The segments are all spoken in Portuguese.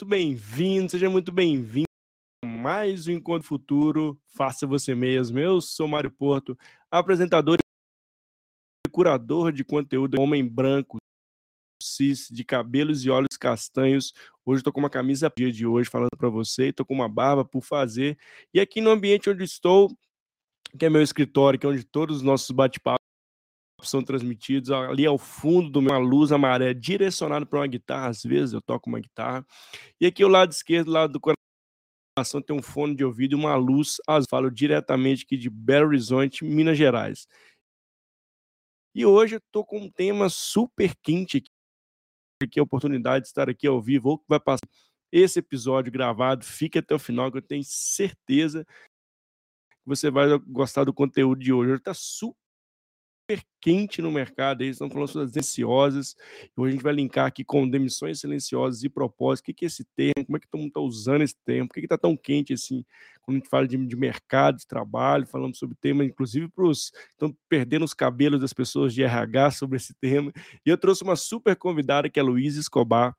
Muito bem-vindo, seja muito bem-vindo mais um Encontro Futuro. Faça você mesmo. Eu sou Mário Porto, apresentador e curador de conteúdo homem branco, cis, de cabelos e olhos castanhos. Hoje estou com uma camisa dia de hoje falando para você, estou com uma barba por fazer. E aqui no ambiente onde estou, que é meu escritório, que é onde todos os nossos bate-papos são transmitidos ali ao fundo do meu, uma luz amarela direcionada para uma guitarra, às vezes eu toco uma guitarra, e aqui o lado esquerdo, lado do coração, tem um fone de ouvido e uma luz azul, falo diretamente aqui de Belo Horizonte, Minas Gerais. E hoje eu tô com um tema super quente aqui, aqui a oportunidade de estar aqui ao vivo, vai passar esse episódio gravado, fique até o final, que eu tenho certeza que você vai gostar do conteúdo de hoje. Hoje está super quente no mercado, eles estão falando sobre as silenciosas, hoje a gente vai linkar aqui com demissões silenciosas e propósito, o que, que é esse termo, como é que todo mundo está usando esse termo, por que está tão quente assim, quando a gente fala de, de mercado, de trabalho, falamos sobre tema, inclusive para os, estão perdendo os cabelos das pessoas de RH sobre esse tema, e eu trouxe uma super convidada que é a Luísa Escobar,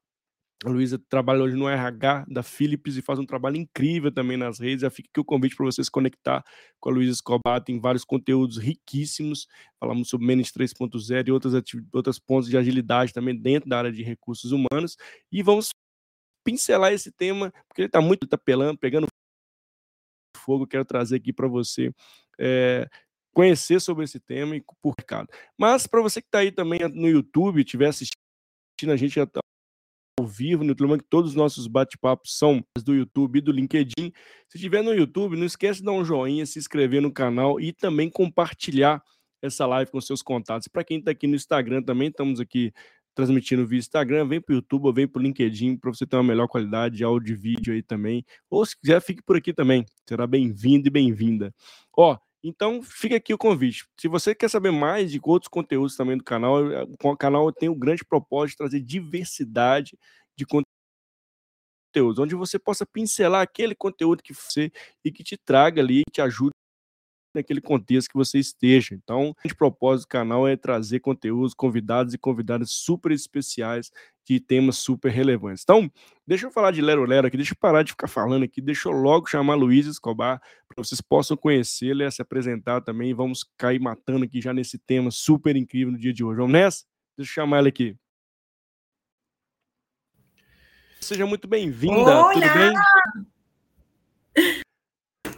a Luísa trabalha hoje no RH da Philips e faz um trabalho incrível também nas redes. Já fica aqui o convite para você se conectar com a Luísa Escobar. Tem vários conteúdos riquíssimos. Falamos sobre Menes 3.0 e outras, outras pontos de agilidade também dentro da área de recursos humanos. E vamos pincelar esse tema, porque ele está muito tá pelando, pegando fogo. Quero trazer aqui para você. É, conhecer sobre esse tema e por mercado. Mas para você que está aí também no YouTube, estiver assistindo a gente ao vivo no YouTube, que todos os nossos bate-papos são do YouTube e do LinkedIn. Se estiver no YouTube, não esquece de dar um joinha, se inscrever no canal e também compartilhar essa live com seus contatos. Para quem está aqui no Instagram também, estamos aqui transmitindo via Instagram, vem para o YouTube ou vem para o LinkedIn para você ter uma melhor qualidade de áudio e vídeo aí também. Ou se quiser, fique por aqui também. Será bem-vindo e bem-vinda. Ó, então, fica aqui o convite. Se você quer saber mais de outros conteúdos também do canal, o canal tem o grande propósito de trazer diversidade de onde você possa pincelar aquele conteúdo que você e que te traga ali, te ajude naquele contexto que você esteja. Então, o propósito do canal é trazer conteúdos, convidados e convidadas super especiais de temas super relevantes. Então, deixa eu falar de Lero Lero aqui, deixa eu parar de ficar falando aqui, deixa eu logo chamar Luiz Escobar para vocês possam conhecê-la e se apresentar também vamos cair matando aqui já nesse tema super incrível no dia de hoje. Vamos nessa? Deixa eu chamar ela aqui. Seja muito bem-vinda. Tudo bem?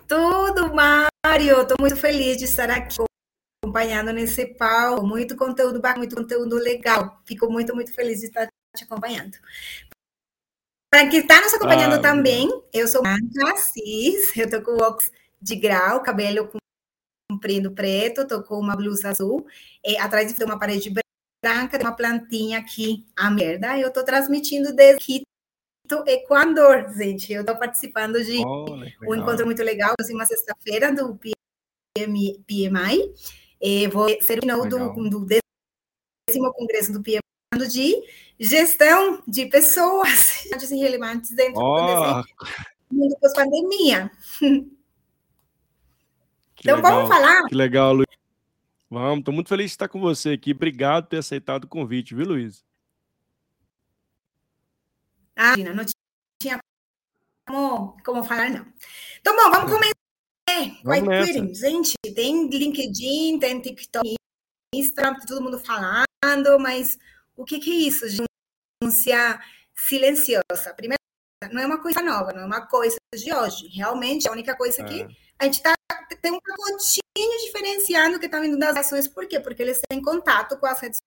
Tudo, Mário. Estou muito feliz de estar aqui acompanhando nesse palco. Muito conteúdo muito conteúdo legal. Fico muito, muito feliz de estar te acompanhando. Para quem está nos acompanhando ah, também, eu sou Branca Cis, eu tô com óculos de grau, cabelo comprido preto, tô com uma blusa azul, e atrás de uma parede branca, tem uma plantinha aqui, a merda. Eu tô transmitindo desde aqui Equador, gente. Eu estou participando de um encontro muito legal, assim, uma sexta-feira do PM, PMI. E vou ser o do, do décimo congresso do PMI de gestão de pessoas irrelevantes dentro oh. do mundo pós-pandemia. Então, legal, vamos falar. Que legal, Luiz. Vamos, estou muito feliz de estar com você aqui. Obrigado por ter aceitado o convite, viu, Luiz? Ah, não tinha como, como falar, não. Então, bom, vamos começar. White quitting, gente, tem LinkedIn, tem TikTok, Instagram, todo mundo falando, mas o que, que é isso? Denúncia silenciosa. Primeiro, não é uma coisa nova, não é uma coisa de hoje. Realmente, a única coisa é. que a gente tá, tem um pacotinho diferenciando que está vindo das ações. Por quê? Porque eles têm contato com as redes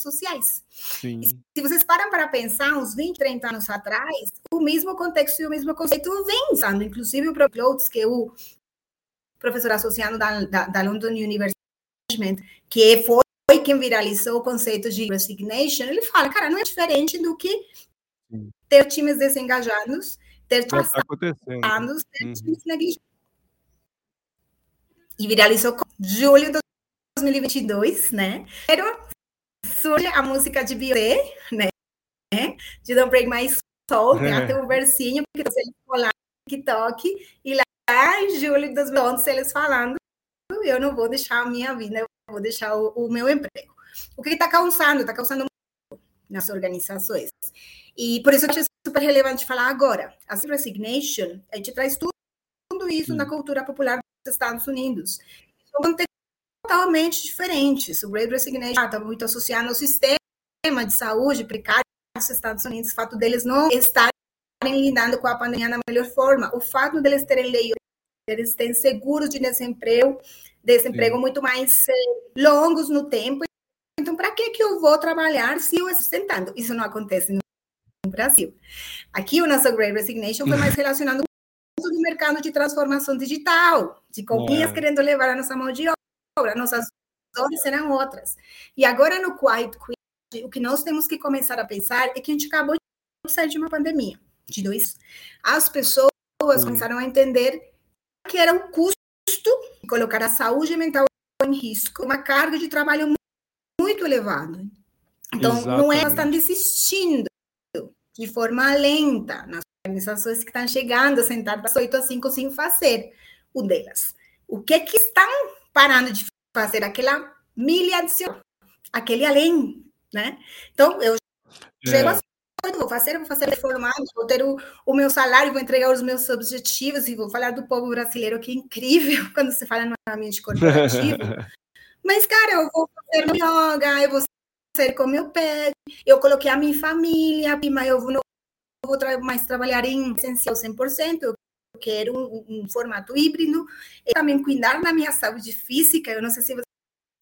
sociais. Sim. Se vocês param para pensar, uns 20, 30 anos atrás, o mesmo contexto e o mesmo conceito vem usando, inclusive o próprio Loads, que é o professor associado da, da, da London University, que foi quem viralizou o conceito de resignation, ele fala, cara, não é diferente do que ter times desengajados, ter times tá passados, ter uhum. times negligentes. E viralizou em julho de 2022, né? Era surge a música de Beyoncé, né? De Don't Break My Soul, tem até um versinho que você lá no TikTok, e lá em julho de 2011 eles falando, eu não vou deixar a minha vida, eu vou deixar o, o meu emprego. O que está causando? Está causando nas organizações. E por isso que é super relevante falar agora. A resignation, a gente traz tudo, tudo isso na cultura popular dos Estados Unidos. São contextos totalmente diferentes. O Great Resignation está muito associado ao sistema de saúde precário dos Estados Unidos, o fato deles não estarem lidando com a pandemia da melhor forma, o fato deles terem lei, eles têm seguros de desemprego, desemprego Sim. muito mais eh, longos no tempo. Então, para que que eu vou trabalhar se eu estou sentando? Isso não acontece no Brasil. Aqui o nosso Great Resignation foi mais relacionado com o mercado de transformação digital, de companhias é. querendo levar a nossa mão de obra, nossas dores serão outras. E agora no Quiet Quit, o que nós temos que começar a pensar é que a gente acabou de sair de uma pandemia, de dois. As pessoas começaram a entender que era um custo colocar a saúde mental em risco, uma carga de trabalho muito elevada. Então, Exatamente. não é, elas estão desistindo de forma lenta nas organizações que estão chegando a sentar das 8 às 5 sem fazer o delas. O que que estão parando de fazer? Aquela milha adicional, aquele além, né? Então, eu é. chego às vou fazer, vou fazer reformado, vou ter o, o, meu salário, vou entregar os meus objetivos e vou falar do povo brasileiro, que é incrível quando se fala no ambiente corporativo. Mas, cara, eu vou fazer yoga, eu vou sair com meu pé, eu coloquei a minha família, mas eu não vou tra mais trabalhar em essencial 100%, eu quero um, um, formato híbrido, e também cuidar da minha saúde física, eu não sei se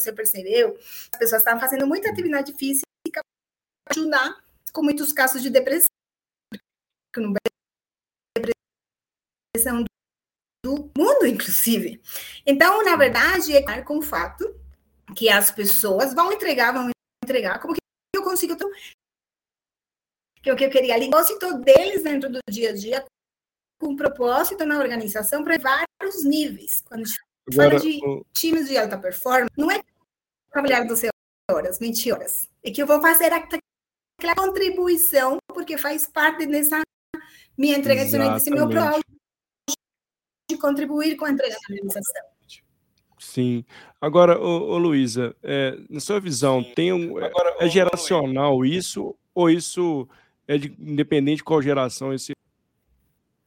você percebeu, as pessoas estão fazendo muita atividade física para ajudar com muitos casos de depressão, depressão do mundo, inclusive. Então, na verdade, é com o fato que as pessoas vão entregar, vão entregar, como que eu consigo que o que eu queria ali, propósito deles dentro do dia a dia, com propósito na organização para vários níveis. Quando a gente Agora, fala de o... times de alta performance, não é trabalhar 12 horas, 20 horas. É que eu vou fazer aquela contribuição, porque faz parte dessa minha entrega, desse meu propósito de contribuir com a entrega da organização. Sim. Agora, ô, ô Luísa, é, na sua visão, tem um, é, é geracional isso ou isso é de, independente de qual geração esse,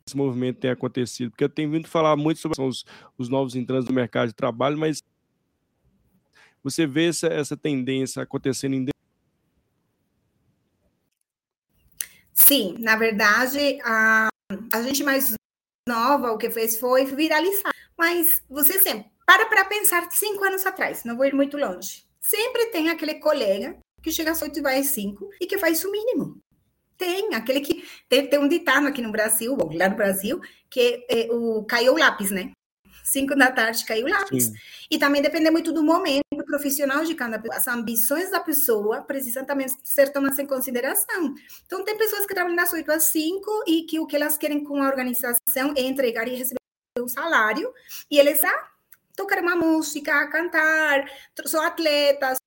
esse movimento tem acontecido? Porque eu tenho vindo falar muito sobre os, os novos entrantes do mercado de trabalho, mas você vê essa, essa tendência acontecendo em Sim, na verdade, a, a gente mais nova o que fez foi viralizar. Mas você sempre para para pensar cinco anos atrás, não vou ir muito longe. Sempre tem aquele colega que chega às oito e vai às cinco e que faz o mínimo. Tem, aquele que. Tem, tem um ditado aqui no Brasil, bom, lá no Brasil, que é, o caiu o lápis, né? Cinco da tarde caiu o lápis. Sim. E também depende muito do momento profissional de cada pessoa. As ambições da pessoa precisam também ser tomadas em consideração. Então, tem pessoas que trabalham das 8 às 5 e que o que elas querem com a organização é entregar e receber um salário, e eles ah, tocar uma música, cantar, são atletas,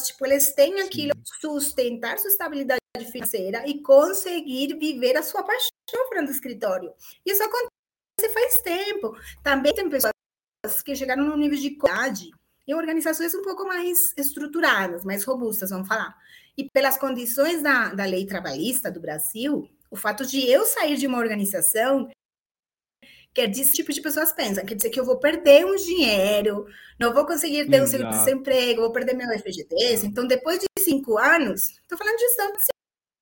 tipo, eles têm aquilo, sustentar sua estabilidade financeira e conseguir viver a sua paixão fora do escritório. Isso acontece faz tempo. Também tem pessoas que chegaram no nível de qualidade em organizações um pouco mais estruturadas, mais robustas, vamos falar. E pelas condições da, da lei trabalhista do Brasil, o fato de eu sair de uma organização quer dizer, esse tipo de pessoas pensam, quer dizer que eu vou perder um dinheiro, não vou conseguir ter um seguro-desemprego, vou perder meu FGTS. Então, depois de cinco anos, estou falando de gestão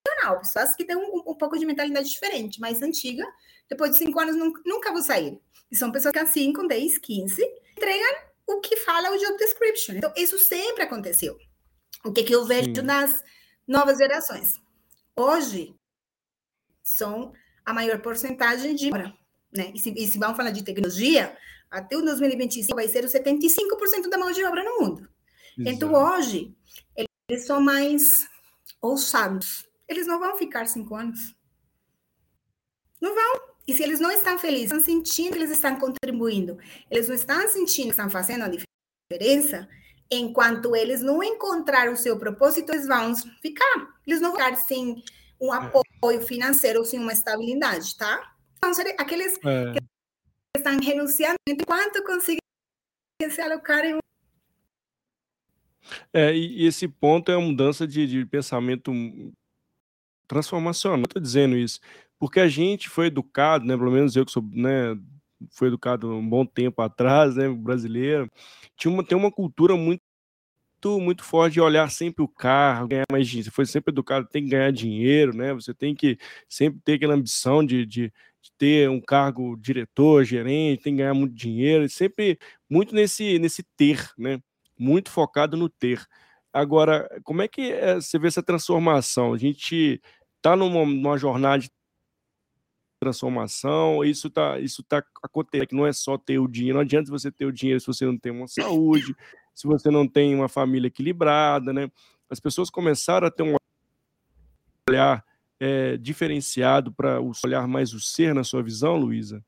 profissional, pessoas que têm um, um, pouco de mentalidade diferente, mais antiga, depois de cinco anos nunca, nunca vou sair. E são pessoas que há 5, 10, 15 entregam o que fala o job description. Então, isso sempre aconteceu. O que, que eu vejo Sim. nas novas gerações? Hoje, são a maior porcentagem de. Né? E, se, e se vamos falar de tecnologia, até o 2025 vai ser o 75% da mão de obra no mundo. Exato. Então, hoje, eles são mais ousados. Eles não vão ficar cinco anos. Não vão. E se eles não estão felizes, estão sentindo que eles estão contribuindo, eles não estão sentindo que estão fazendo a diferença, enquanto eles não encontrarem o seu propósito, eles vão ficar. Eles não vão ficar sem um é. apoio financeiro sem uma estabilidade, tá? Então, aqueles é. que estão renunciando, enquanto conseguem se alocar em É, e, esse ponto é uma mudança de, de pensamento transformacional. Estou dizendo isso porque a gente foi educado, né? Pelo menos eu que sou, né? Foi educado um bom tempo atrás, né? Brasileiro, tinha uma, tem uma cultura muito muito forte de olhar sempre o carro, ganhar mais dinheiro. Você foi sempre educado, tem que ganhar dinheiro, né? Você tem que sempre ter aquela ambição de, de, de ter um cargo diretor, gerente, tem que ganhar muito dinheiro, sempre muito nesse, nesse ter, né? Muito focado no ter. Agora, como é que é, você vê essa transformação? A gente está numa, numa jornada de transformação, isso está isso tá acontecendo, que não é só ter o dinheiro, não adianta você ter o dinheiro se você não tem uma saúde, se você não tem uma família equilibrada, né? As pessoas começaram a ter um olhar é, diferenciado para olhar mais o ser na sua visão, Luísa?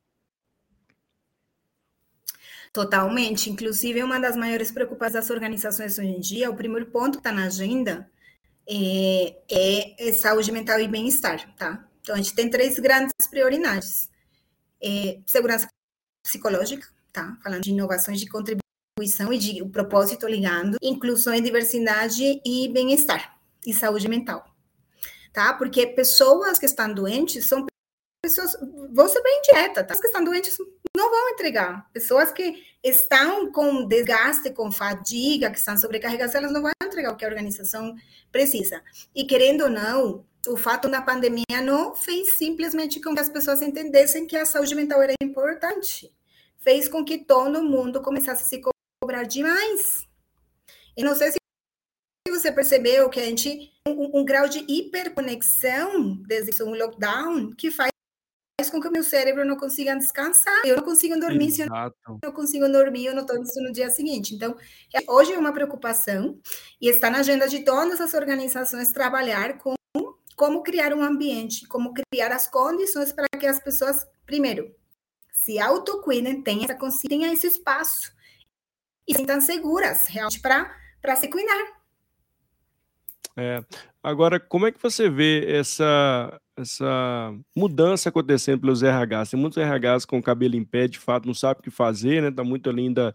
Totalmente. Inclusive, uma das maiores preocupações das organizações hoje em dia, o primeiro ponto que está na agenda é, é, saúde mental e bem-estar, tá? Então, a gente tem três grandes prioridades. É, segurança psicológica, tá? Falando de inovações de contribuição e de o propósito ligando, inclusão e diversidade e bem-estar e saúde mental, tá? Porque pessoas que estão doentes são pessoas, vou ser bem dieta, tá? As que estão doentes não vão entregar. Pessoas que estão com desgaste, com fadiga, que estão sobrecarregadas, elas não vão entregar o que a organização precisa. E querendo ou não, o fato da pandemia não fez simplesmente com que as pessoas entendessem que a saúde mental era importante. Fez com que todo mundo começasse a se cobrar demais. E não sei se você percebeu que a gente um, um grau de hiperconexão desde um lockdown que faz com que o meu cérebro não consiga descansar. Eu não consigo dormir Exato. se eu não consigo dormir, eu não estou isso no dia seguinte. Então, é, hoje é uma preocupação e está na agenda de todas as organizações trabalhar com como criar um ambiente, como criar as condições para que as pessoas, primeiro, se autocuidem, tenham, essa, tenham esse espaço e se sintam seguras realmente para se cuidar. É. Agora, como é que você vê essa, essa mudança acontecendo pelos RHs? Tem muitos RHs com o cabelo em pé, de fato, não sabe o que fazer, né? Tá muito ali ainda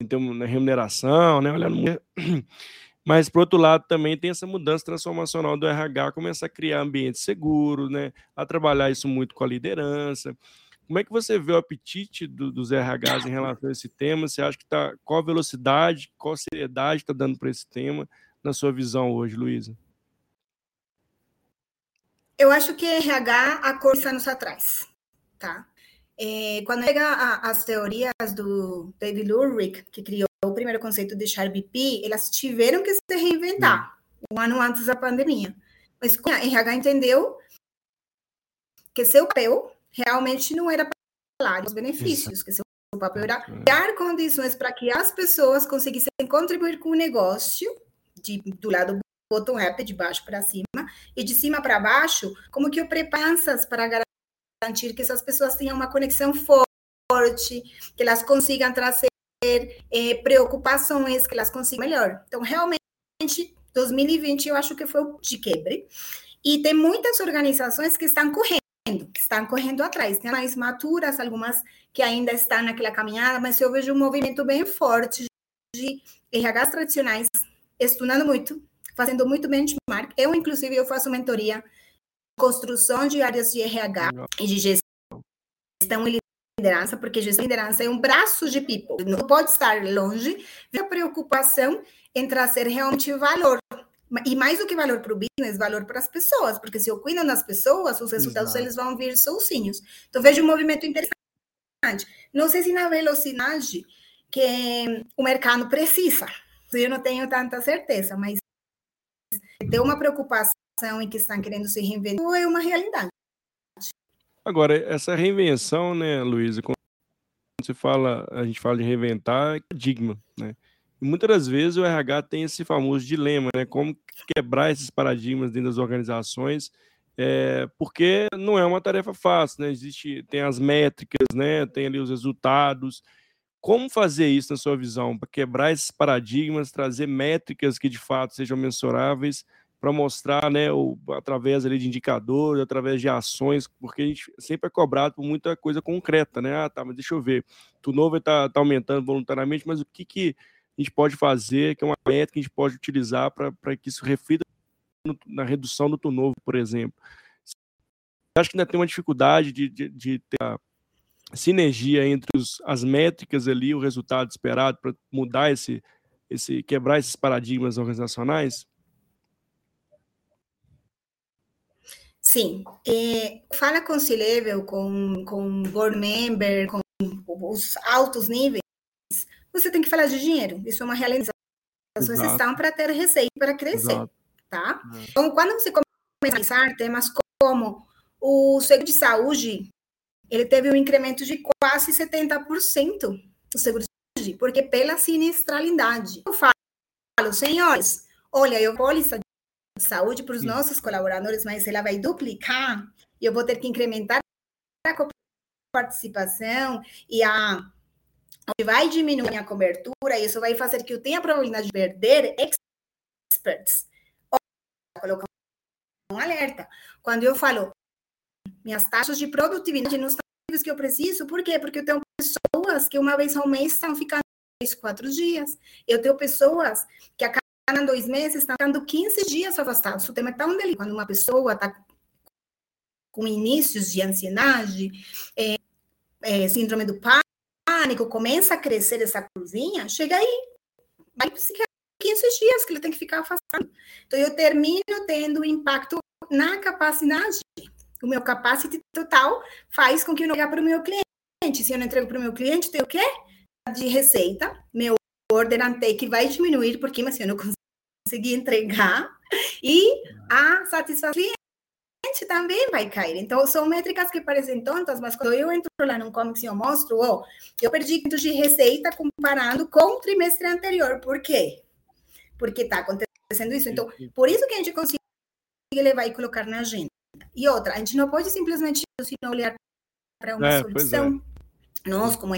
em termos de remuneração, né? Olhando Mas, por outro lado, também tem essa mudança transformacional do RH, começar a criar ambientes seguros, né? a trabalhar isso muito com a liderança. Como é que você vê o apetite do, dos RHs em relação a esse tema? Você acha que está. Qual a velocidade, qual a seriedade está dando para esse tema, na sua visão hoje, Luísa? Eu acho que RH há quantos anos atrás, tá? É, quando chega as teorias do David Ulrich, que criou o primeiro conceito de BP, elas tiveram que se reinventar um ano antes da pandemia. Mas a RH entendeu que seu papel realmente não era falar os benefícios, Isso. que seu papel era criar condições para que as pessoas conseguissem contribuir com o negócio de, do lado bottom-up, de baixo para cima, e de cima para baixo, como que eu preparo para garantir que essas pessoas tenham uma conexão forte, que elas consigam trazer é, preocupações, que elas consigam melhor. Então, realmente, 2020 eu acho que foi o de quebre. E tem muitas organizações que estão correndo, que estão correndo atrás. Tem mais maturas, algumas que ainda estão naquela caminhada, mas eu vejo um movimento bem forte de RHs tradicionais estudando muito, fazendo muito benchmark. Eu, inclusive, eu faço mentoria construção de áreas de RH e de gestão e liderança, porque gestão e liderança é um braço de people, não pode estar longe da preocupação em trazer realmente valor. E mais do que valor para o business, valor para as pessoas, porque se eu cuido das pessoas, os resultados Exato. eles vão vir sozinhos. Então, vejo um movimento interessante. Não sei se na velocidade que o mercado precisa, eu não tenho tanta certeza, mas ter uma preocupação em que estão querendo se reinventar é uma realidade. Agora, essa reinvenção, né, Luísa, quando você fala, a gente fala de reinventar, é paradigma, né? E muitas das vezes o RH tem esse famoso dilema, né? Como quebrar esses paradigmas dentro das organizações, é, porque não é uma tarefa fácil, né? Existe, tem as métricas, né? Tem ali os resultados. Como fazer isso na sua visão para quebrar esses paradigmas, trazer métricas que de fato sejam mensuráveis para mostrar, né, o, através ali de indicadores, através de ações, porque a gente sempre é cobrado por muita coisa concreta, né? Ah, tá, mas deixa eu ver, tu novo está tá aumentando voluntariamente, mas o que que a gente pode fazer, que é uma meta que a gente pode utilizar para que isso reflita no, na redução do turnover, por exemplo. Acho que ainda tem uma dificuldade de, de, de ter a sinergia entre os, as métricas ali, o resultado esperado, para mudar esse, esse, quebrar esses paradigmas organizacionais? Sim. É, fala com C-Level, com, com board member, com os altos níveis, você tem que falar de dinheiro. Isso é uma realização. As pessoas estão para ter receita para crescer, Exato. tá? É. Então, quando você começa a pensar temas como o seguro de saúde, ele teve um incremento de quase 70% o seguro de saúde, porque pela sinistralidade. Eu falo, senhores, olha, eu polícia de saúde para os nossos colaboradores, mas ela vai duplicar e eu vou ter que incrementar a participação e a vai diminuir a cobertura, isso vai fazer que eu tenha a probabilidade de perder experts. Colocar um alerta. Quando eu falo minhas taxas de produtividade nos que eu preciso, por quê? Porque eu tenho pessoas que uma vez ao mês estão ficando três, quatro dias. Eu tenho pessoas que a cada dois meses estão ficando 15 dias afastados. O tema é tão delicado. Quando uma pessoa está com inícios de ansiedade, é, é, síndrome do pânico, começa a crescer essa curvinha, chega aí, vai psiquiatra 15 dias que ele tem que ficar afastado. Então, eu termino tendo impacto na capacidade. O meu capacity total faz com que eu não entregue para o meu cliente. Se eu não entrego para o meu cliente, tem o quê? De receita, meu order intake vai diminuir, porque mas, se eu não conseguir entregar, e a satisfação cliente também vai cair. Então, são métricas que parecem tontas, mas quando eu entro lá no Comics e eu mostro, oh, eu perdi de receita comparando com o trimestre anterior. Por quê? Porque está acontecendo isso. Então, por isso que a gente consegue levar e colocar na agenda. E outra, a gente não pode simplesmente olhar para uma é, solução. É. Nós, como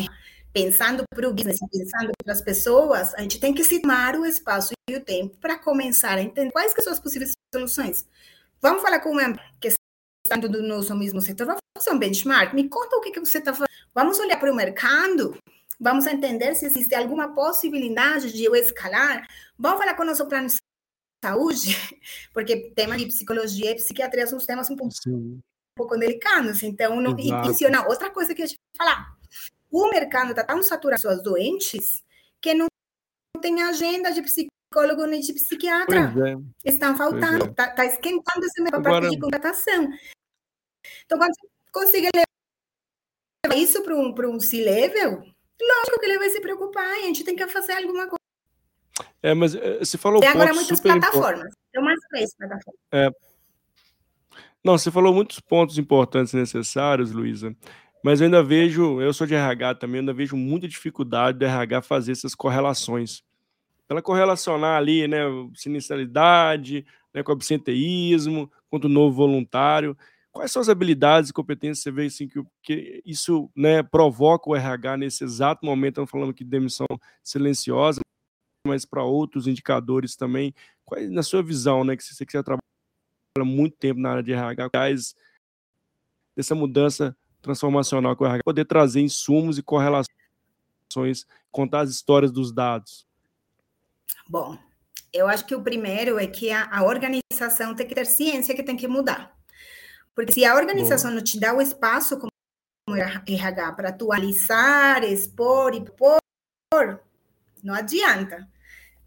pensando para o business, pensando para as pessoas, a gente tem que se tomar o espaço e o tempo para começar a entender quais que são as possíveis soluções. Vamos falar com uma que está do nosso mesmo setor, vamos fazer um benchmark, me conta o que, que você está fazendo. Vamos olhar para o mercado, vamos entender se existe alguma possibilidade de eu escalar, vamos falar com o nosso plano de saúde, porque tema de psicologia e psiquiatria são os temas um pouco, um pouco delicados, então, não, e, outra coisa que eu te falar, o mercado está tão saturado de pessoas doentes que não tem agenda de psicólogo nem de psiquiatra. É. Estão faltando, está é. tá esquentando esse mercado Agora... de contratação. Então, quando você consegue levar isso para um, um C-level, lógico que ele vai se preocupar, a gente tem que fazer alguma coisa. É, mas eh, você falou. Tem agora muitas plataformas. Tem umas três plataformas. É. Não, você falou muitos pontos importantes necessários, Luísa. Mas eu ainda vejo, eu sou de RH também, eu ainda vejo muita dificuldade do RH fazer essas correlações. Ela correlacionar ali, né, sinistralidade, né, com absenteísmo, quanto novo voluntário. Quais são as habilidades e competências você vê assim, que, que isso né, provoca o RH nesse exato momento? Estamos falando aqui de demissão silenciosa, mas para outros indicadores também. Quais, na sua visão, né, que você que já trabalha muito tempo na área de RH, quais dessa mudança transformacional com o RH, poder trazer insumos e correlações, contar as histórias dos dados? Bom, eu acho que o primeiro é que a, a organização tem que ter ciência que tem que mudar. Porque se a organização Bom. não te dá o espaço como RH para atualizar, expor e pôr, não adianta.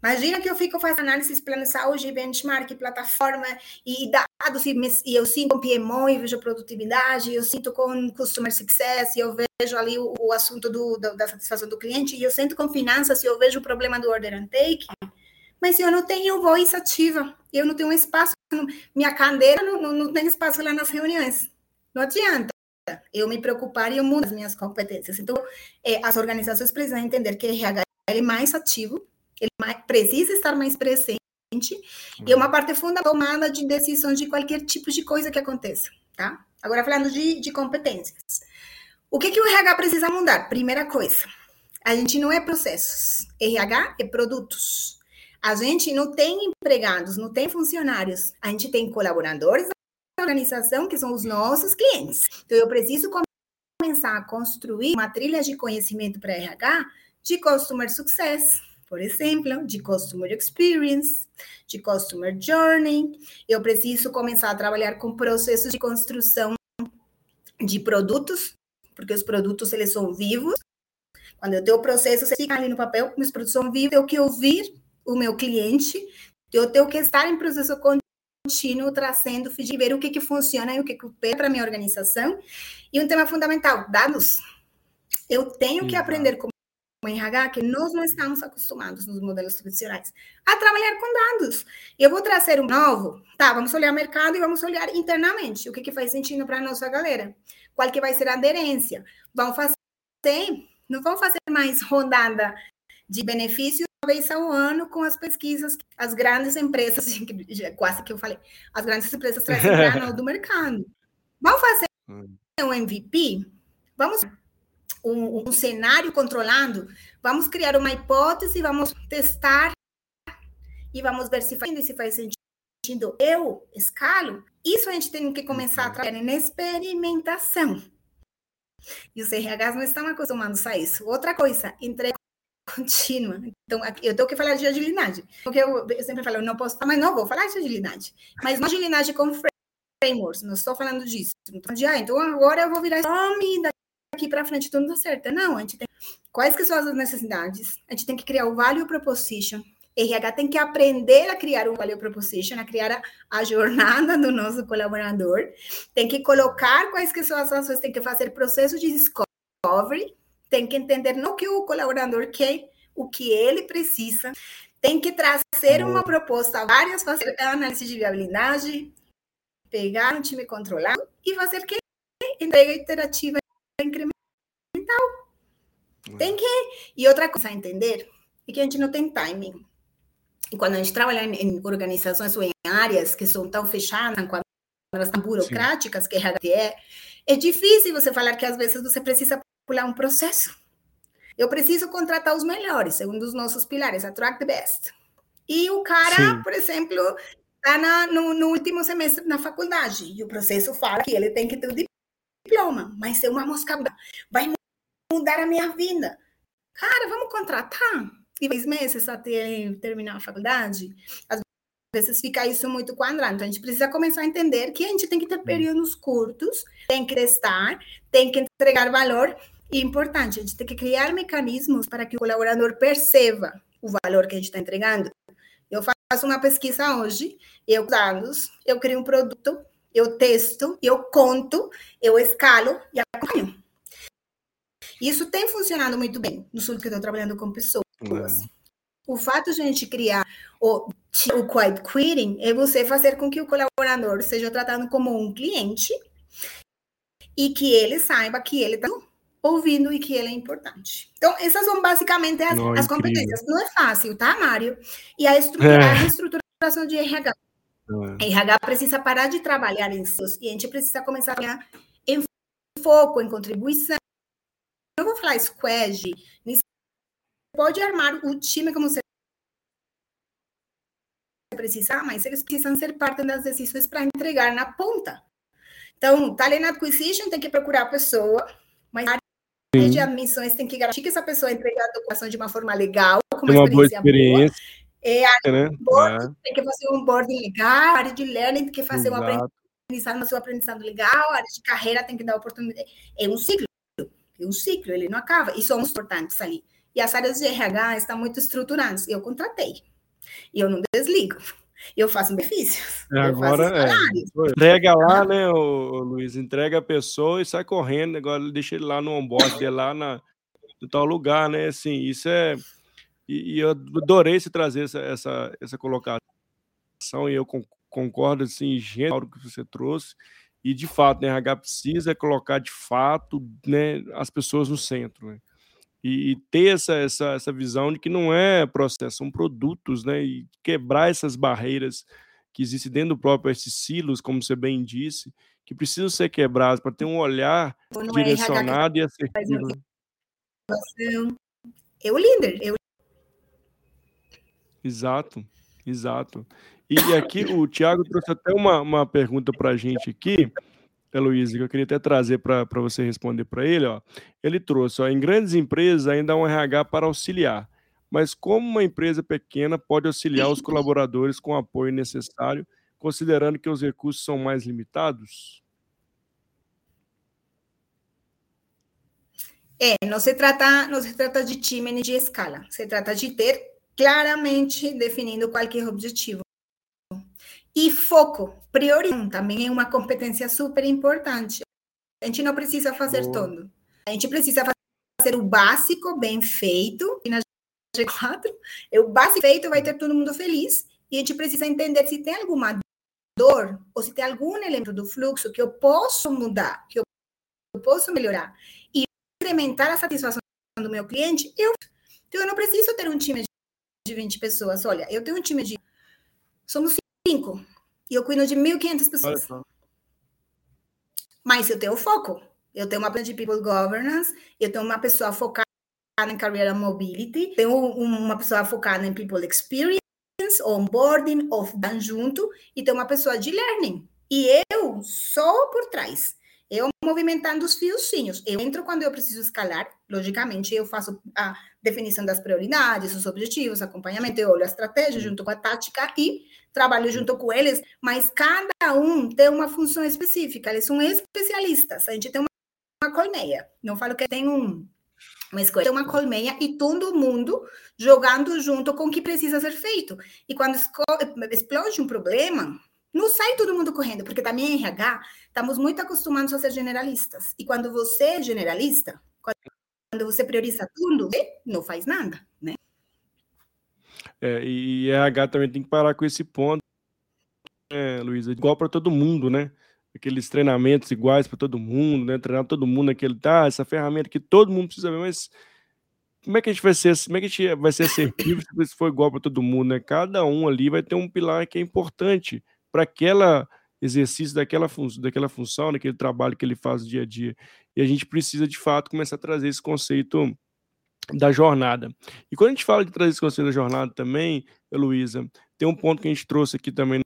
Imagina que eu fico fazendo análises plano de saúde, benchmark, plataforma e dados, e, eu sinto com PMO e vejo produtividade, eu sinto com Customer Success, e eu vejo ali o, o assunto do, do, da satisfação do cliente, e eu sinto com finanças, e eu vejo o problema do order intake, mas eu não tenho voz ativa, eu não tenho espaço, minha cadeira não, não, não tem espaço lá nas reuniões. Não adianta eu me preocupar e eu mudo as minhas competências. Então, é, as organizações precisam entender que RH é mais ativo, ele precisa estar mais presente e é uma parte fundamental tomada de decisões de qualquer tipo de coisa que aconteça, tá? Agora falando de, de competências. O que, que o RH precisa mudar? Primeira coisa, a gente não é processos, RH é produtos. A gente não tem empregados, não tem funcionários, a gente tem colaboradores da organização que são os nossos clientes. Então eu preciso começar a construir uma trilha de conhecimento para RH de customer success, por exemplo, de Customer Experience, de Customer Journey. Eu preciso começar a trabalhar com processos de construção de produtos, porque os produtos eles são vivos. Quando eu tenho o processo, você fica ali no papel, meus produtos são vivos, eu tenho que ouvir o meu cliente, eu tenho que estar em processo contínuo, trazendo, ver o que, que funciona e o que, que opera para a minha organização. E um tema fundamental, dados. Eu tenho que aprender como RH que nós não estamos acostumados nos modelos tradicionais a trabalhar com dados. Eu vou trazer um novo, tá? Vamos olhar o mercado e vamos olhar internamente o que, que faz sentido para a nossa galera, qual que vai ser a aderência. Vamos fazer, não vamos fazer mais rodada de benefícios uma vez ao ano com as pesquisas, as grandes empresas, quase que eu falei, as grandes empresas trazem do mercado. Vamos fazer hum. um MVP? Vamos um, um cenário controlando, vamos criar uma hipótese, vamos testar e vamos ver se faz, se faz sentido. Eu escalo. Isso a gente tem que começar a trabalhar em experimentação. E os RHs não estão acostumados a isso. Outra coisa, entrega contínua. Então, eu tenho que falar de agilidade. Porque eu, eu sempre falo, eu não posso, mas não vou falar de agilidade. Mas não agilidade com frameworks, não estou falando disso. Então, de, ah, então agora eu vou virar nome daqui para frente tudo dá certo. Não, a gente tem quais que são as necessidades? A gente tem que criar o value proposition. RH tem que aprender a criar um value proposition, a criar a, a, jornada do nosso colaborador. Tem que colocar quais que são as ações, tem que fazer processo de discovery, tem que entender no que o colaborador quer, o que ele precisa. Tem que trazer uma proposta, várias, fazer análise de viabilidade, pegar um time controlado e fazer que entrega iterativa incremental. Tem que. E outra coisa a entender é que a gente não tem timing. E quando a gente trabalha em, em organizações ou em áreas que são tão fechadas, quando elas estão burocráticas, Sim. que é, é difícil você falar que às vezes você precisa pular um processo. Eu preciso contratar os melhores, segundo os nossos pilares, attract the best. E o cara, Sim. por exemplo, está no, no, último semestre na faculdade e o processo fala que ele tem que ter o diploma, mas é uma mosca vai mudar a minha vida. Cara, vamos contratar? E dois meses até terminar a faculdade? Às vezes fica isso muito quadrado. Então, a gente precisa começar a entender que a gente tem que ter hum. períodos curtos, tem que testar, tem que entregar valor. E importante, a gente tem que criar mecanismos para que o colaborador perceba o valor que a gente está entregando. Eu faço uma pesquisa hoje, eu dados, eu crio um produto, eu testo, eu conto, eu escalo e acompanho. Isso tem funcionado muito bem no sul que eu estou trabalhando com pessoas. É. O fato de a gente criar o, o quiet quitting é você fazer com que o colaborador seja tratado como um cliente e que ele saiba que ele está ouvindo e que ele é importante. Então, essas são basicamente as, Não, as competências. Não é fácil, tá, Mário? E a, estrutura, é. a reestruturação de RH é. RH precisa parar de trabalhar em seus e a gente precisa começar a trabalhar em foco, em contribuição. Eu vou falar squad, você pode armar o time como você precisar, mas eles precisam ser parte das decisões para entregar na ponta. Então, talent acquisition tem que procurar a pessoa, mas a área de admissões tem que garantir que essa pessoa entregue a documentação de uma forma legal, com uma, uma experiência boa experiência. É, a né? board, é. tem que fazer um boarding legal, área de learning tem que fazer Exato. um aprendizado, seu aprendizado legal, a área de carreira tem que dar oportunidade. É um ciclo, é um ciclo, ele não acaba, e somos importantes ali. E as áreas de RH estão muito estruturadas. Eu contratei, e eu não desligo. Eu faço benefícios. É, agora é. Entrega lá, né, o, Luiz? Entrega a pessoa e sai correndo. Agora deixa ele lá no onboard, lá na, no tal lugar, né? Assim, isso é e, e eu adorei se trazer essa, essa, essa colocação, e eu concordo assim, gênero que você trouxe. E de fato, né, a RH precisa colocar de fato né, as pessoas no centro. Né? E, e, ter essa, essa, essa visão de que não é processo, são produtos, né? E quebrar essas barreiras que existem dentro do próprio esses silos, como você bem disse, que precisam ser quebrados para ter um olhar não direcionado é e assertivo. Eu líder, eu Exato, exato. E aqui o Tiago trouxe até uma, uma pergunta para a gente aqui, Heloísa, que eu queria até trazer para você responder para ele. Ó. Ele trouxe, ó, em grandes empresas ainda há um RH para auxiliar, mas como uma empresa pequena pode auxiliar os colaboradores com o apoio necessário, considerando que os recursos são mais limitados? É, não se trata, não se trata de time nem de escala, se trata de ter claramente definido qual é o objetivo. E foco, priorização, também é uma competência super importante. A gente não precisa fazer Boa. tudo. A gente precisa fazer o básico bem feito, e na G4, o básico feito vai ter todo mundo feliz, e a gente precisa entender se tem alguma dor, ou se tem algum elemento do fluxo que eu posso mudar, que eu posso melhorar incrementar a satisfação do meu cliente, eu, então eu não preciso ter um time de 20 pessoas. Olha, eu tenho um time de. Somos cinco. E eu cuido de 1.500 pessoas. Mas eu tenho foco. Eu tenho uma de people governance, eu tenho uma pessoa focada em career mobility, tenho uma pessoa focada em people experience, onboarding, off-done junto, e tenho uma pessoa de learning. E eu só por trás. Eu movimentando os fiozinhos. Eu entro quando eu preciso escalar, logicamente, eu faço a definição das prioridades, os objetivos, acompanhamento, eu olho a estratégia junto com a tática e trabalho junto com eles, mas cada um tem uma função específica, eles são especialistas. A gente tem uma, uma colmeia. Não falo que tem um, uma escolha, tem uma colmeia e todo mundo jogando junto com o que precisa ser feito. E quando explode um problema, não sai todo mundo correndo, porque também em RH estamos muito acostumados a ser generalistas. E quando você é generalista, quando você prioriza tudo, não faz nada, né? É, e RH também tem que parar com esse ponto, né, Luísa? Igual para todo mundo, né? Aqueles treinamentos iguais para todo mundo, né? Treinar todo mundo naquele, tá? Essa ferramenta que todo mundo precisa ver, mas como é que a gente vai ser, como é que a gente vai ser assertivo se for igual para todo mundo, né? Cada um ali vai ter um pilar que é importante para aquela exercício daquela, fun daquela função, daquele trabalho que ele faz dia a dia. E a gente precisa, de fato, começar a trazer esse conceito da jornada. E quando a gente fala de trazer esse conceito da jornada também, Heloísa, tem um ponto que a gente trouxe aqui também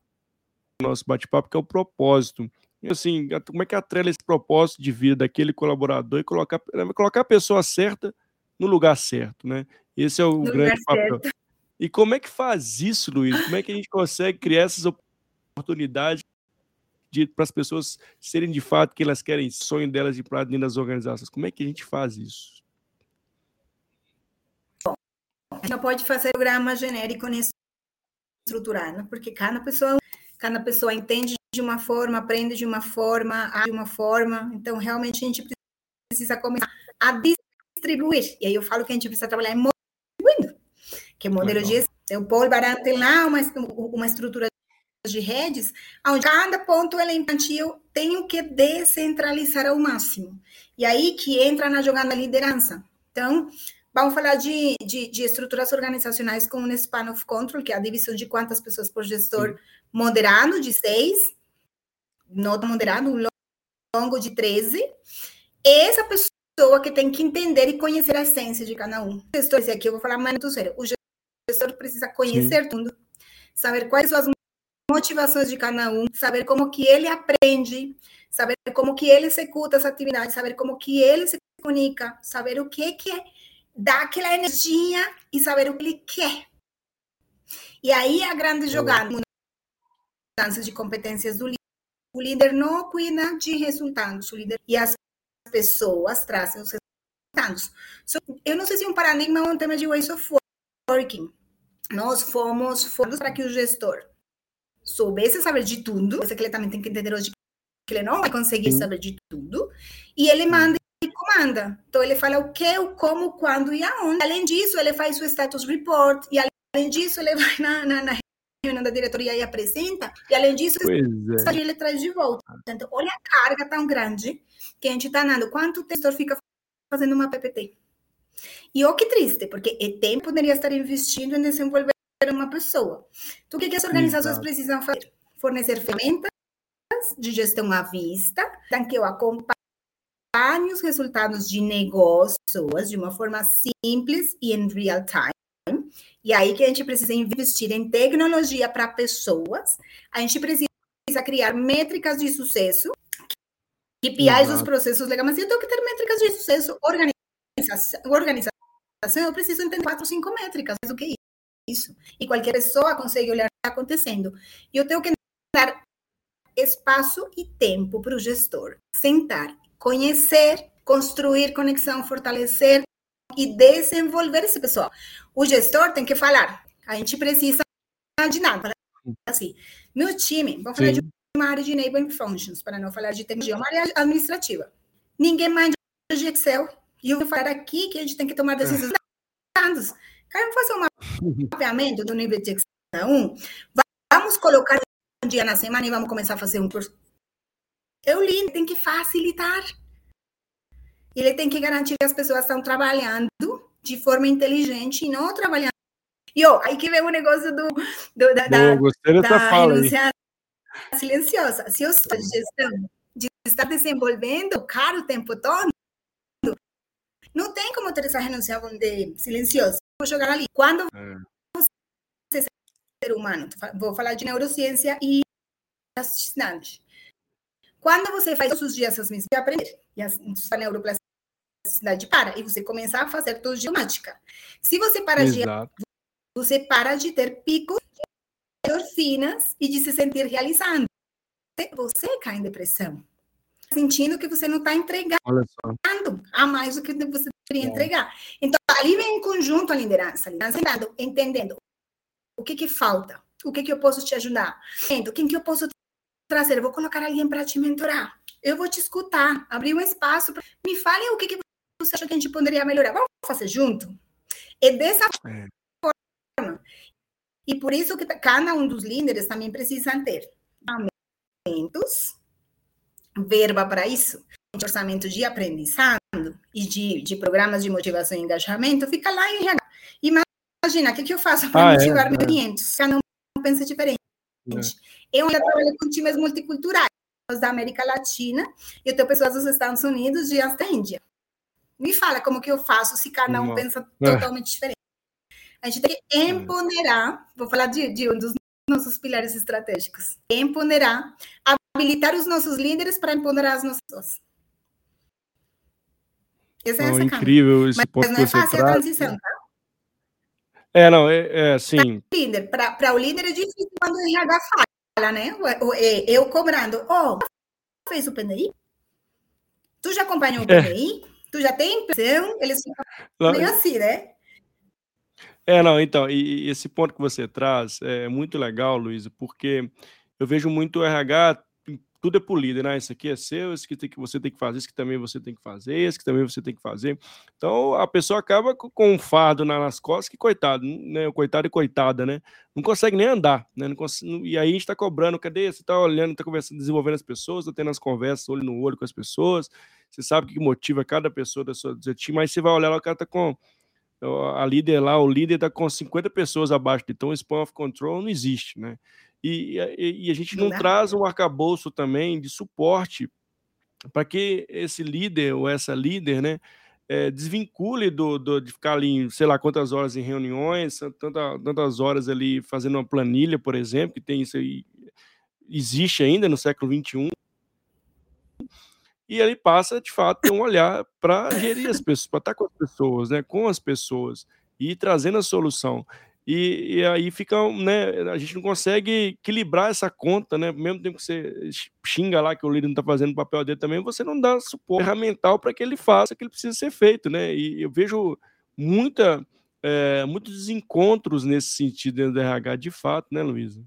no nosso bate-papo, que é o propósito. E assim, como é que atrela esse propósito de vida daquele colaborador e colocar, colocar a pessoa certa no lugar certo, né? Esse é o no grande papel. Certo. E como é que faz isso, Luiz? Como é que a gente consegue criar essas oportunidades oportunidade para as pessoas serem de fato que elas querem, sonho delas de para dentro das organizações. Como é que a gente faz isso? A gente não pode fazer programa genérico nem estruturado, porque cada pessoa, cada pessoa entende de uma forma, aprende de uma forma, age de uma forma. Então, realmente, a gente precisa começar a distribuir. E aí eu falo que a gente precisa trabalhar em distribuindo, que é modelo de o Paul Baran tem lá uma, uma estrutura de redes, onde cada ponto elementil tem que descentralizar ao máximo. E aí que entra na jogada da liderança. Então, vamos falar de, de, de, estruturas organizacionais com um span of control, que é a divisão de quantas pessoas por gestor Sim. moderado, de seis, nota moderado, longo de 13. Essa pessoa que tem que entender e conhecer a essência de cada um. O gestor, esse aqui eu vou falar mais do sério. O gestor precisa conhecer Sim. tudo, saber quais são as motivações de cada um, saber como que ele aprende, saber como que ele executa essa atividade, saber como que ele se comunica, saber o que que é, dá aquela energia e saber o que ele quer. E aí a grande jogada, mudanças de competências do líder. O líder não cuida de resultados, o líder e as pessoas trazem os resultados. So, eu não sei se é um paradigma ou um tema de ways of working. Nós fomos, fomos para que o gestor soubesse saber de tudo, você que ele também tem que entender hoje que ele não vai conseguir saber de tudo, e ele manda e comanda. Então, ele fala o que, o como, quando e aonde. Além disso, ele faz o status report, e além disso, ele vai na, na, na reunião da diretoria e apresenta, e além disso, é. ele traz de volta. Portanto, olha a carga tão grande que a gente está dando. Quanto tempo fica fazendo uma PPT? E o que triste, porque o tempo poderia estar investindo em desenvolver uma pessoa. Então, o que, que as organizações Sim, precisam fazer? Fornecer ferramentas de gestão à vista, para que eu acompanhe os resultados de negócios de uma forma simples e em real time. E aí que a gente precisa investir em tecnologia para pessoas, a gente precisa criar métricas de sucesso, KPIs dos processos legais, mas eu tenho que ter métricas de sucesso organizacional eu preciso entender quatro, cinco métricas, mas o que isso? E qualquer pessoa consegue olhar o que está acontecendo. E eu tenho que dar espaço e tempo para o gestor sentar, conhecer, construir conexão, fortalecer e desenvolver esse pessoal. O gestor tem que falar, a gente precisa de nada. Assim, meu time, vou falar Sim. de uma área de enabling functions, para não falar de tecnologia, uma área administrativa. Ninguém manda de Excel. E eu vou falar aqui que a gente tem que tomar decisões. dados. Vamos fazer um mapeamento do nível de Excel 1. Vamos colocar um dia na semana e vamos começar a fazer um curso. Eu li, tem que facilitar. Ele tem que garantir que as pessoas estão trabalhando de forma inteligente e não trabalhando. E ó, aí que vem o negócio do, do da, da, da renúncia silenciosa. Se eu estou de gestão de estar desenvolvendo o cara o tempo todo, não tem como ter essa renúncia de silenciosa. Vou jogar ali. Quando você é ser humano, vou falar de neurociência e plasticidade. Quando você faz todos os dias as mesmas aprender, e a sua neuroplasticidade para, e você começa a fazer tudo de automática. Se você para Exato. de você para de ter picos de endorfinas e de se sentir realizando. Você cai em depressão sentindo que você não está entregando a mais do que você deveria entregar. Então, ali vem em conjunto a liderança, a liderança entendendo o que que falta, o que que eu posso te ajudar, o que que eu posso trazer, eu vou colocar alguém para te mentorar, eu vou te escutar, abrir um espaço, pra... me fale o que que você acha que a gente poderia melhorar, vamos fazer junto? É dessa é. forma. E por isso que cada um dos líderes também precisa ter momentos verba para isso, orçamento de aprendizado e de, de programas de motivação e engajamento, fica lá em RH. Imagina, o que, que eu faço para ah, é? motivar é, meus clientes? Cada um pensa diferente. É. Eu ainda trabalho com times multiculturais da América Latina e eu tenho pessoas dos Estados Unidos e até Índia. Me fala como que eu faço se cada um Nossa. pensa é. totalmente diferente. A gente tem que empoderar, vou falar de, de um dos nossos pilares estratégicos, empoderar, habilitar os nossos líderes para empoderar as nossas pessoas. Essa é incrível esse mas, ponto não é fácil a transição, tá? É, não, é, é sim. Para o líder é difícil quando o RH fala, né? É, eu cobrando, ó, oh, fez o PNI? Tu já acompanhou o PNI? É. Tu já tem impressão? Eles ficam meio assim, né? É, não, então, e, e, esse ponto que você traz é muito legal, Luiz, porque eu vejo muito o RH tudo é polido, né? Isso aqui é seu, isso aqui tem que, você tem que fazer, isso que também você tem que fazer, isso que também você tem que fazer. Então a pessoa acaba com um fardo nas costas que, coitado, né? O coitado e coitada, né? Não consegue nem andar, né? Não consegue, e aí a gente tá cobrando, cadê? Você tá olhando, tá conversando, desenvolvendo as pessoas, tá tendo as conversas olho no olho com as pessoas, você sabe o que motiva cada pessoa da sua, time, mas você vai olhar lá, o cara tá com a líder lá, o líder tá com 50 pessoas abaixo, então o span of control não existe, né? E, e, e a gente não, não traz um arcabouço também de suporte para que esse líder ou essa líder, né, é, desvincule do, do, de ficar ali, sei lá quantas horas em reuniões, tanta, tantas horas ali fazendo uma planilha, por exemplo, que tem isso aí, existe ainda no século XXI, e ele passa, de fato, a ter um olhar para gerir as pessoas, para estar com as pessoas, né, com as pessoas, e trazendo a solução. E, e, aí fica, né? A gente não consegue equilibrar essa conta, né? Mesmo tempo que você xinga lá que o líder não está fazendo o papel dele também, você não dá suporte ferramental para que ele faça o que ele precisa ser feito, né? E eu vejo muita, é, muitos desencontros nesse sentido dentro do RH, de fato, né, Luísa?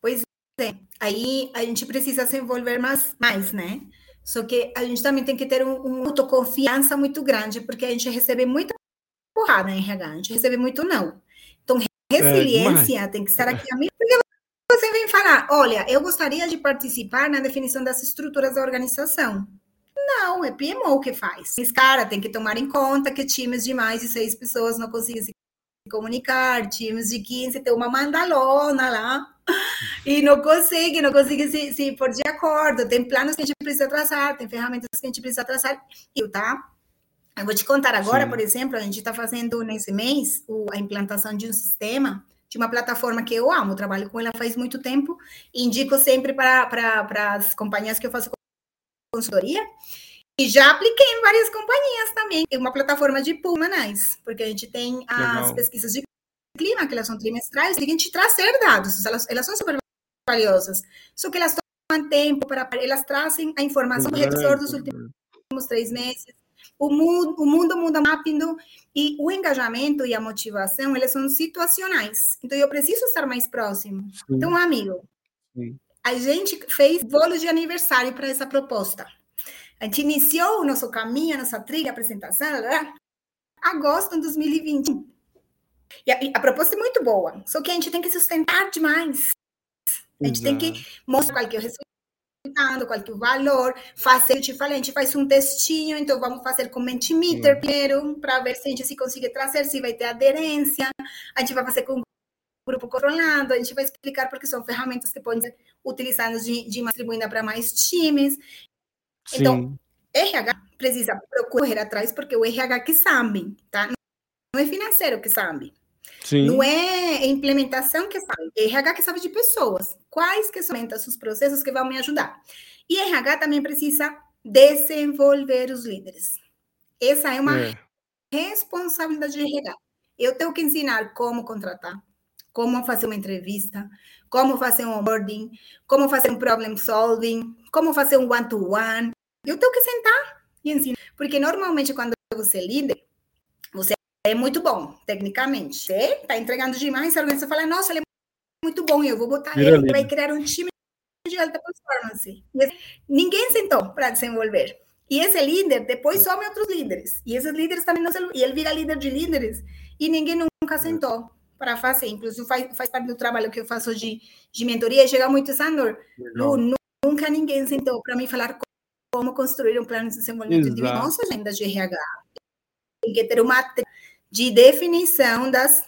Pois é. Aí a gente precisa se envolver mais, mais né? Só que a gente também tem que ter um, uma autoconfiança muito grande, porque a gente recebe muita porrada em RH, a gente recebe muito não. Então, resiliência é, tem que estar aqui a mim, porque você vem falar, olha, eu gostaria de participar na definição das estruturas da organização. Não, é PMO que faz. Esse cara tem que tomar em conta que times de mais de seis pessoas não conseguem se comunicar, times de 15 tem uma mandalona lá e não consegue, não consegue se, se pôr de acordo. Tem planos que a gente precisa traçar, tem ferramentas que a gente precisa traçar. E tá? Eu vou te contar agora, Sim. por exemplo, a gente está fazendo nesse mês o, a implantação de um sistema, de uma plataforma que eu amo, trabalho com ela faz muito tempo, indico sempre para as companhias que eu faço consultoria. E já apliquei em várias companhias também. Uma plataforma de pulmonais, porque a gente tem as Legal. pesquisas de clima, que elas são trimestrais, e a gente trazer dados. Elas, elas são super valiosas. Só que elas tomam tempo para. Elas trazem a informação do revisor dos últimos três meses. O mundo, o mundo muda rápido e o engajamento e a motivação, eles são situacionais. Então, eu preciso estar mais próximo. Sim. Então, amigo, Sim. a gente fez bolo de aniversário para essa proposta. A gente iniciou o nosso caminho, a nossa trilha, a apresentação, lá, agosto de 2020. E a, a, proposta é muito boa, só que a gente tem que sustentar demais. A gente Exato. tem que mostrar qual que é o resultado, qual que é o valor, fazer, eu te falei, a gente faz um textinho, então vamos fazer com Mentimeter primeiro, para ver se a gente se consegue trazer, se vai ter aderência, a gente vai fazer com grupo controlado, a gente vai explicar porque são ferramentas que podem ser utilizadas de, de distribuindo para mais times. Então, RH precisa correr atrás porque o RH que sabe, tá? Não é financeiro que sabe. Sim. Não é implementação que sabe, é RH que sabe de pessoas. Quais que são os processos que vão me ajudar? E RH também precisa desenvolver os líderes. Essa é uma é. responsabilidade de RH. Eu tenho que ensinar como contratar, como fazer uma entrevista, como fazer um onboarding, como fazer um problem solving, como fazer um one-to-one. -one. Eu tenho que sentar e ensinar. Porque normalmente, quando você é líder, é muito bom, tecnicamente. Você está entregando demais, a organização fala, nossa, ele é muito bom, eu vou botar ele, ele vai criar um time de alta performance. ninguém sentou para desenvolver. E esse líder depois some outros líderes. E esses líderes também não se... E ele vira líder de líderes. E ninguém nunca sentou para fazer. Inclusive, faz, faz parte do trabalho que eu faço de, de mentoria. Chega muito, Sandor. Lu, nunca ninguém sentou para me falar como construir um plano de desenvolvimento Exato. individual. Nossa agenda de RH tem que ter uma de definição das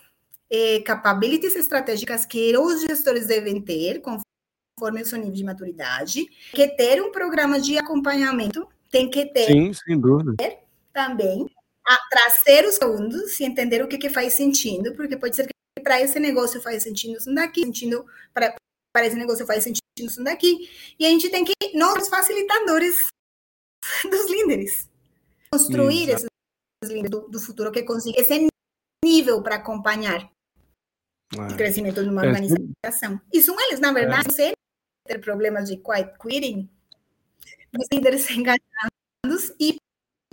eh, capabilities estratégicas que os gestores devem ter, conforme o seu nível de maturidade, que ter um programa de acompanhamento, tem que ter Sim, sem dúvida. também a trazer os fundos e entender o que, que faz sentido, porque pode ser que para esse negócio faz sentido isso daqui, sentido para, para esse negócio faz sentido isso daqui, e a gente tem que, nós facilitadores dos líderes, construir Exato. esses líderes do, do futuro que consigam esse nível para acompanhar é. o crescimento de uma é. organização. E são eles, na verdade, é. você ter problemas de quiet quitting, os líderes engajados e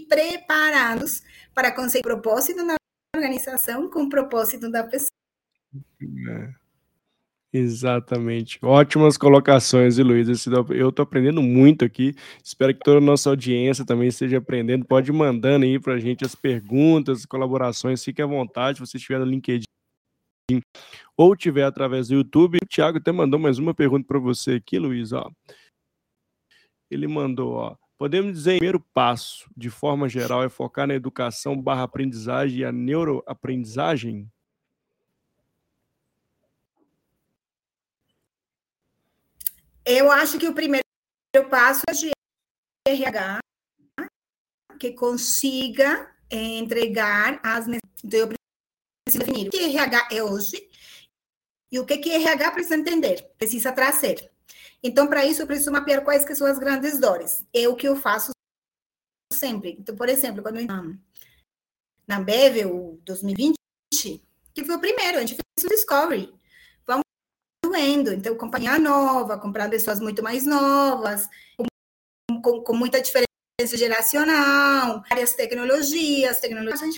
preparados para conseguir propósito na organização com o propósito da pessoa. É. Exatamente. Ótimas colocações, Luiz. Eu estou aprendendo muito aqui. Espero que toda a nossa audiência também esteja aprendendo. Pode ir mandando aí para a gente as perguntas, colaborações. Fique à vontade. Se você estiver no LinkedIn ou tiver através do YouTube. O Thiago até mandou mais uma pergunta para você aqui, Luiz. Ó. Ele mandou, ó. Podemos dizer, o primeiro passo, de forma geral, é focar na educação barra aprendizagem e a neuroaprendizagem? Eu acho que o primeiro passo é de RH que consiga eh, entregar as necessidades. Então, eu definir o que RH é hoje e o que, que RH precisa entender, precisa trazer. Então, para isso, eu preciso mapear quais que são as grandes dores. É o que eu faço sempre. Então, por exemplo, quando eu na Bevel, o 2020, que foi o primeiro, a gente fez o Discovery doendo. Então, companhia nova, comprar pessoas muito mais novas, com, com, com muita diferença geracional, várias tecnologias, tecnologias. A gente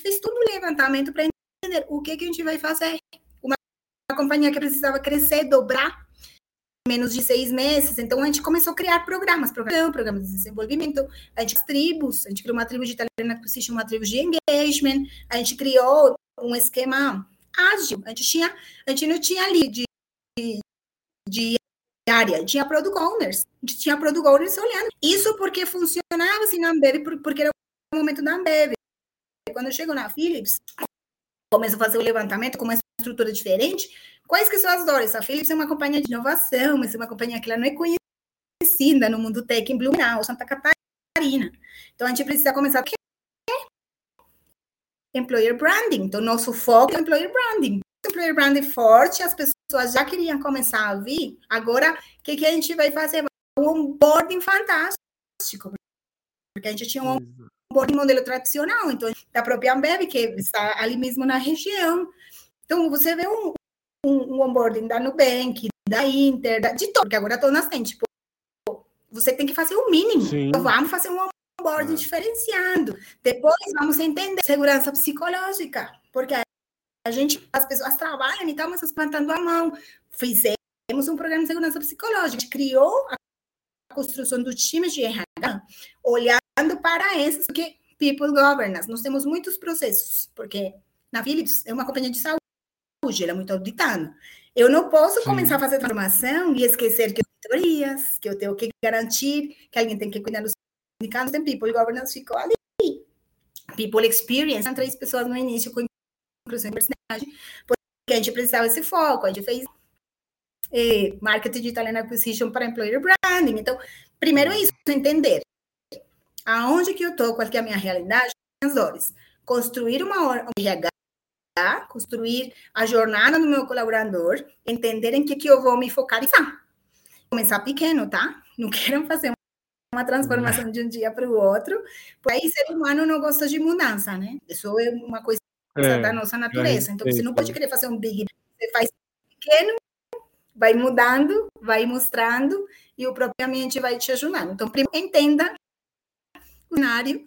fez todo um levantamento para entender o que, que a gente vai fazer. Uma, uma companhia que precisava crescer, dobrar, menos de seis meses. Então, a gente começou a criar programas, programas, programas de desenvolvimento. A gente tribos, a gente criou uma tribo de italiana que se chama tribo de engagement. A gente criou um esquema ágil. A gente, tinha, a gente não tinha ali de de área, tinha product owners, tinha product owners olhando. Isso porque funcionava assim na Ambev, porque era o momento da Ambev. Quando eu chego na Philips, começo a fazer o levantamento com uma estrutura diferente, quais que são as dores? A Philips é uma companhia de inovação, mas é uma companhia que ela não é conhecida no mundo tech em Blumenau, Santa Catarina. Então, a gente precisa começar employer branding. Então, nosso foco é employer branding. Employer branding forte, as pessoas já queriam começar a vir, agora o que, que a gente vai fazer? Um onboarding fantástico. porque a gente tinha um onboarding modelo tradicional, então da própria Ambev, que está ali mesmo na região. Então, você vê um, um, um onboarding da Nubank, da Inter, da, de todo, porque agora todas têm, tipo, você tem que fazer o mínimo. Então, vamos fazer um onboarding é. diferenciado. Depois, vamos entender segurança psicológica, porque a gente, as pessoas trabalham e estão plantando a mão. Fizemos um programa de segurança psicológica, a gente criou a construção do time de RH, olhando para esses, porque people governance, nós temos muitos processos, porque na Philips é uma companhia de saúde, ela é muito auditada. Eu não posso Sim. começar a fazer transformação e esquecer que eu tenho auditorias, que eu tenho que garantir, que alguém tem que cuidar dos sindicatos, tem people governance ficou ali. People experience, são três pessoas no início com e diversidade, porque a gente precisava desse foco, a gente fez eh, marketing digital and acquisition para employer branding. Então, primeiro é isso, entender aonde que eu estou, qual que é a minha realidade, as dores. Construir uma um RH, construir a jornada do meu colaborador, entender em que, que eu vou me focalizar. Começar pequeno, tá? Não quero fazer uma transformação de um dia para o outro, porque aí ser humano não gosta de mudança, né? Isso é uma coisa é, da nossa natureza. Então, você não pode querer fazer um big, você faz pequeno, vai mudando, vai mostrando, e o próprio ambiente vai te ajudando. Então, primeiro, entenda o cenário,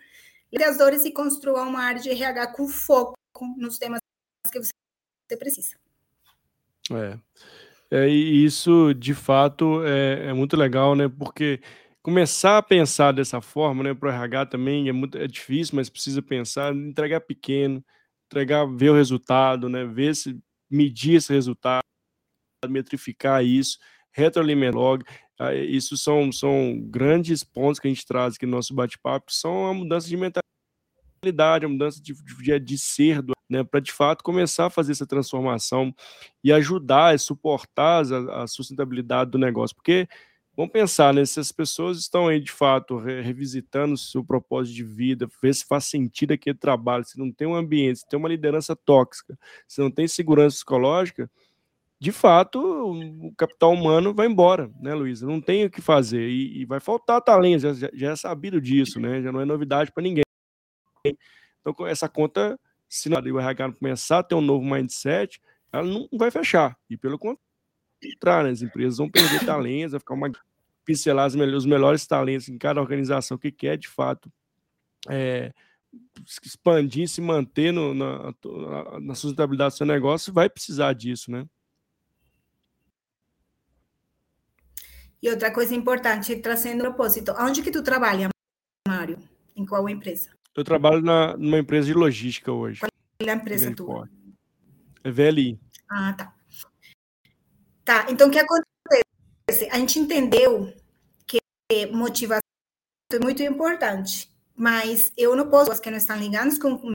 as dores e construa uma área de RH com foco nos temas que você precisa. É. é e isso, de fato, é, é muito legal, né? Porque começar a pensar dessa forma, né, para o RH também é muito é difícil, mas precisa pensar, entregar pequeno, entregar, ver o resultado, né, ver se medir esse resultado, metrificar isso, retroalimentar log, ah, isso são, são grandes pontos que a gente traz aqui no nosso bate-papo, são a mudança de mentalidade, a mudança de, de, de ser, né, para de fato começar a fazer essa transformação e ajudar e suportar a, a sustentabilidade do negócio, porque Vamos pensar, né? Se as pessoas estão aí de fato re revisitando o seu propósito de vida, ver se faz sentido aquele trabalho, se não tem um ambiente, se tem uma liderança tóxica, se não tem segurança psicológica, de fato o capital humano vai embora, né, Luísa? Não tem o que fazer e, e vai faltar talento, já, já, é sabido disso, né? Já não é novidade para ninguém. Então, essa conta, se o RH começar a ter um novo mindset, ela não vai fechar. E pelo contrário, entrar, né? As empresas vão perder talentos, vai ficar uma pincelar os melhores talentos em cada organização que quer, de fato, é, expandir, se manter no, na, na sustentabilidade do seu negócio, vai precisar disso, né? E outra coisa importante, trazendo propósito, onde que tu trabalha, Mário? Em qual empresa? Eu trabalho na, numa empresa de logística hoje. Qual é a empresa tua? É VLI. Ah, tá. Tá, então o que acontece? A gente entendeu que motivação é muito importante, mas eu não posso, as que não estão ligadas com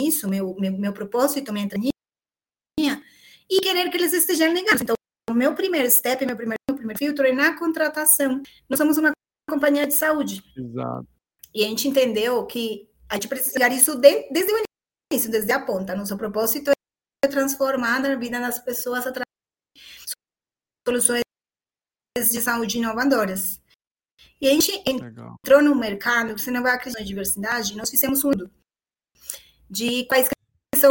isso, meu, meu, meu propósito, minha linha, e querer que eles estejam ligados. Então, o meu primeiro step, meu primeiro, meu primeiro filtro é na contratação. Nós somos uma companhia de saúde. Exato. E a gente entendeu que a gente precisa isso de, desde o início, desde a ponta. Nosso propósito é transformar a vida das pessoas através soluções de saúde inovadoras. E a gente Legal. entrou no mercado, você não vai acreditar na diversidade, nós fizemos um de quais são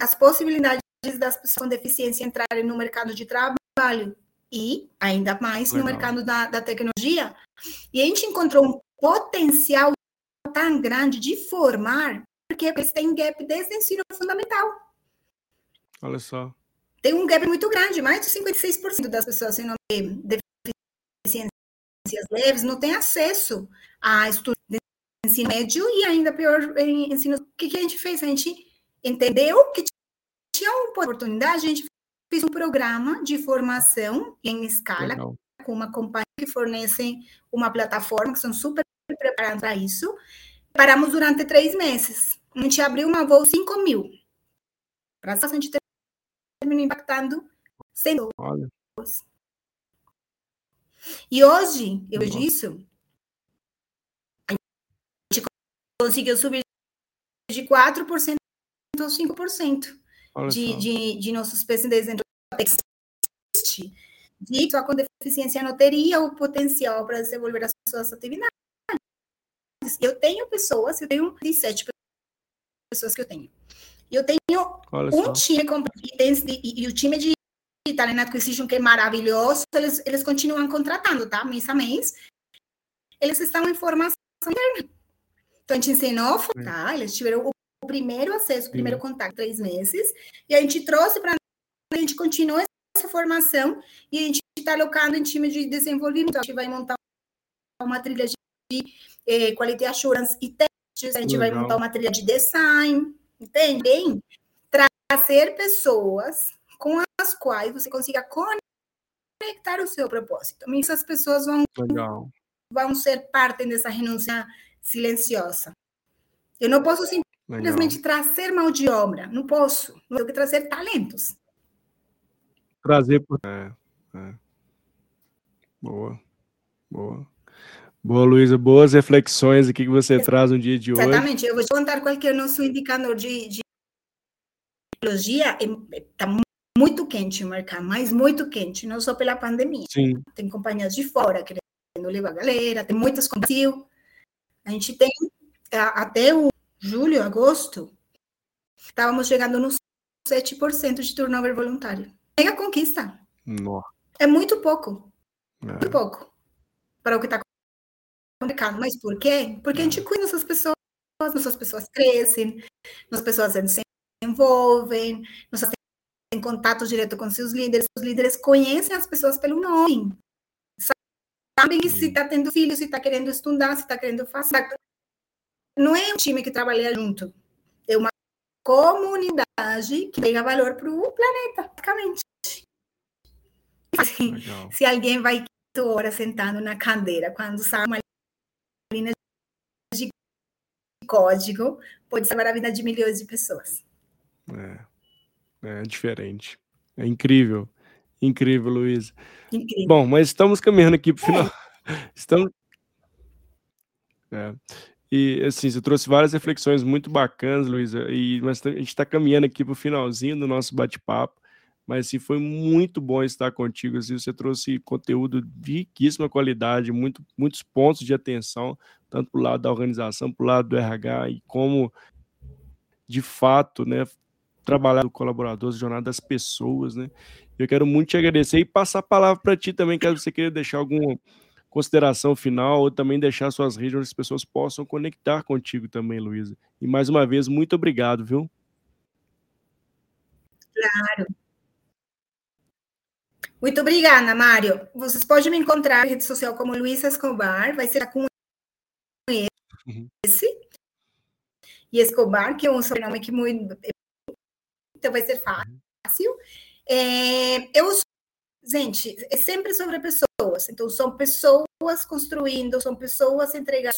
as possibilidades das pessoas com deficiência entrarem no mercado de trabalho e, ainda mais, Legal. no mercado da, da tecnologia. E a gente encontrou um potencial tão grande de formar, porque eles têm gap desde o ensino fundamental. Olha só tem um gap muito grande, mais de 56% das pessoas sem deficiências leves não têm acesso a estudos de ensino médio e ainda pior em ensino. O que, que a gente fez? A gente entendeu que tinha uma oportunidade, a gente fez um programa de formação em escala Legal. com uma companhia que fornece uma plataforma, que são super preparados para isso. Paramos durante três meses. A gente abriu uma voo 5 mil. Para a gente ter termina impactando 100 pessoas. E hoje, eu vejo isso, a gente conseguiu subir de 4% a 5% de, de, de nossos PCDs dentro da existe de só com deficiência não teria o potencial para desenvolver as suas atividades. Eu tenho pessoas, eu tenho 17 pessoas que eu tenho. Eu tenho um time e, e o time de Talent Acquisition, que é maravilhoso, eles, eles continuam contratando, tá? Mês a mês. Eles estão em formação interna. Então, a gente ensinou, tá? Eles tiveram o primeiro acesso, o primeiro contato, três meses, e a gente trouxe para a gente continua essa formação e a gente está alocando em time de desenvolvimento. A gente vai montar uma trilha de eh, quality assurance e testes, a gente Legal. vai montar uma trilha de design, entende? Trazer pessoas com as quais você consiga conectar o seu propósito. E essas pessoas vão, Legal. vão ser parte dessa renúncia silenciosa. Eu não posso simplesmente Legal. trazer mão de obra, não posso. Eu tenho que trazer talentos. Trazer. É, é. Boa, boa. Boa, Luísa, boas reflexões aqui que você traz no dia de hoje. Exatamente, eu vou te contar qual que é o nosso indicador de, de tecnologia. Está muito quente o mercado, mas muito quente, não só pela pandemia. Sim. Tem companhias de fora querendo levar a galera, tem muitas com A gente tem até o julho, agosto, estávamos chegando nos 7% de turnover voluntário. Mega conquista. Nossa. É muito pouco. É. Muito pouco. Para o que está complicado. Mas por quê? Porque a gente cuida dessas pessoas, nossas pessoas crescem, nossas pessoas se envolvem, nossas têm contato direto com seus líderes, os líderes conhecem as pessoas pelo nome. Sabem se está tendo filho, se está querendo estudar, se está querendo fazer. Não é um time que trabalha junto. É uma comunidade que pega valor para o planeta, praticamente. Assim, se alguém vai horas sentado na cadeira, quando sai uma código, pode salvar a vida de milhões de pessoas. É, é diferente. É incrível. Incrível, Luiz. Bom, mas estamos caminhando aqui para o final. É. Estamos. É. E assim, você trouxe várias reflexões muito bacanas, Luísa, e mas a gente está caminhando aqui para o finalzinho do nosso bate-papo. Mas assim, foi muito bom estar contigo. Assim, você trouxe conteúdo de riquíssima qualidade, muito, muitos pontos de atenção, tanto para o lado da organização, para o lado do RH, e como de fato, né, trabalhar do colaborador, a jornada das pessoas, né? Eu quero muito te agradecer e passar a palavra para ti também, caso você queira deixar alguma consideração final ou também deixar suas redes onde as pessoas possam conectar contigo também, Luísa. E mais uma vez, muito obrigado, viu? Claro. Muito obrigada, Mário. Vocês podem me encontrar na rede social como Luiz Escobar, vai ser com uhum. esse. Uhum. E Escobar, que é um sobrenome que muito. Então vai ser fácil. É, eu gente, é sempre sobre pessoas. Então, são pessoas construindo, são pessoas entregando,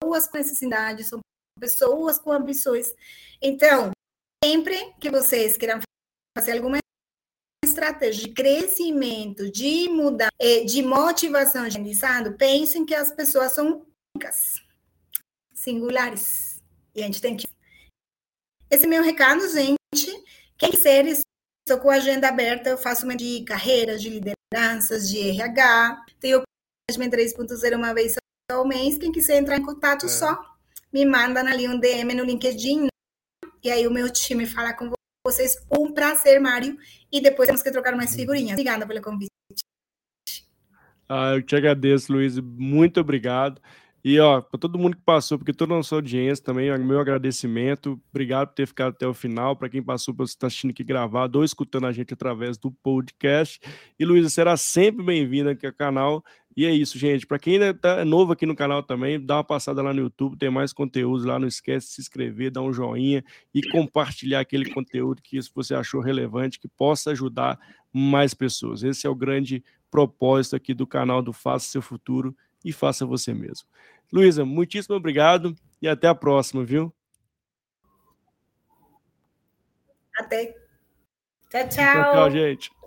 pessoas com necessidades, são pessoas com ambições. Então, sempre que vocês queiram fazer alguma estratégia de crescimento, de mudar, é, de motivação de aprendizado, pensem que as pessoas são únicas, singulares. E a gente tem que. Esse é meu recado, gente. Quem quiser, estou com a agenda aberta, eu faço uma de carreiras, de lideranças, de RH. Tenho o Management 3.0 uma vez ao mês. Quem quiser entrar em contato, é. só me manda ali um DM no LinkedIn. E aí o meu time fala com vocês. Um prazer, Mário. E depois temos que trocar mais figurinhas. Obrigada pelo convite. Ah, eu te agradeço, Luiz. Muito obrigado. E ó, para todo mundo que passou, porque toda a nossa audiência também, meu agradecimento. Obrigado por ter ficado até o final. Para quem passou, para você estar tá assistindo aqui gravado ou escutando a gente através do podcast. E Luísa será sempre bem-vinda aqui ao canal. E é isso, gente. Para quem ainda tá, novo aqui no canal também, dá uma passada lá no YouTube, tem mais conteúdos lá. Não esquece de se inscrever, dar um joinha e compartilhar aquele conteúdo que você achou relevante, que possa ajudar mais pessoas. Esse é o grande propósito aqui do canal do Faça Seu Futuro e faça você mesmo. Luísa, muitíssimo obrigado e até a próxima, viu? Até. Tchau, tchau. Tchau, tchau gente.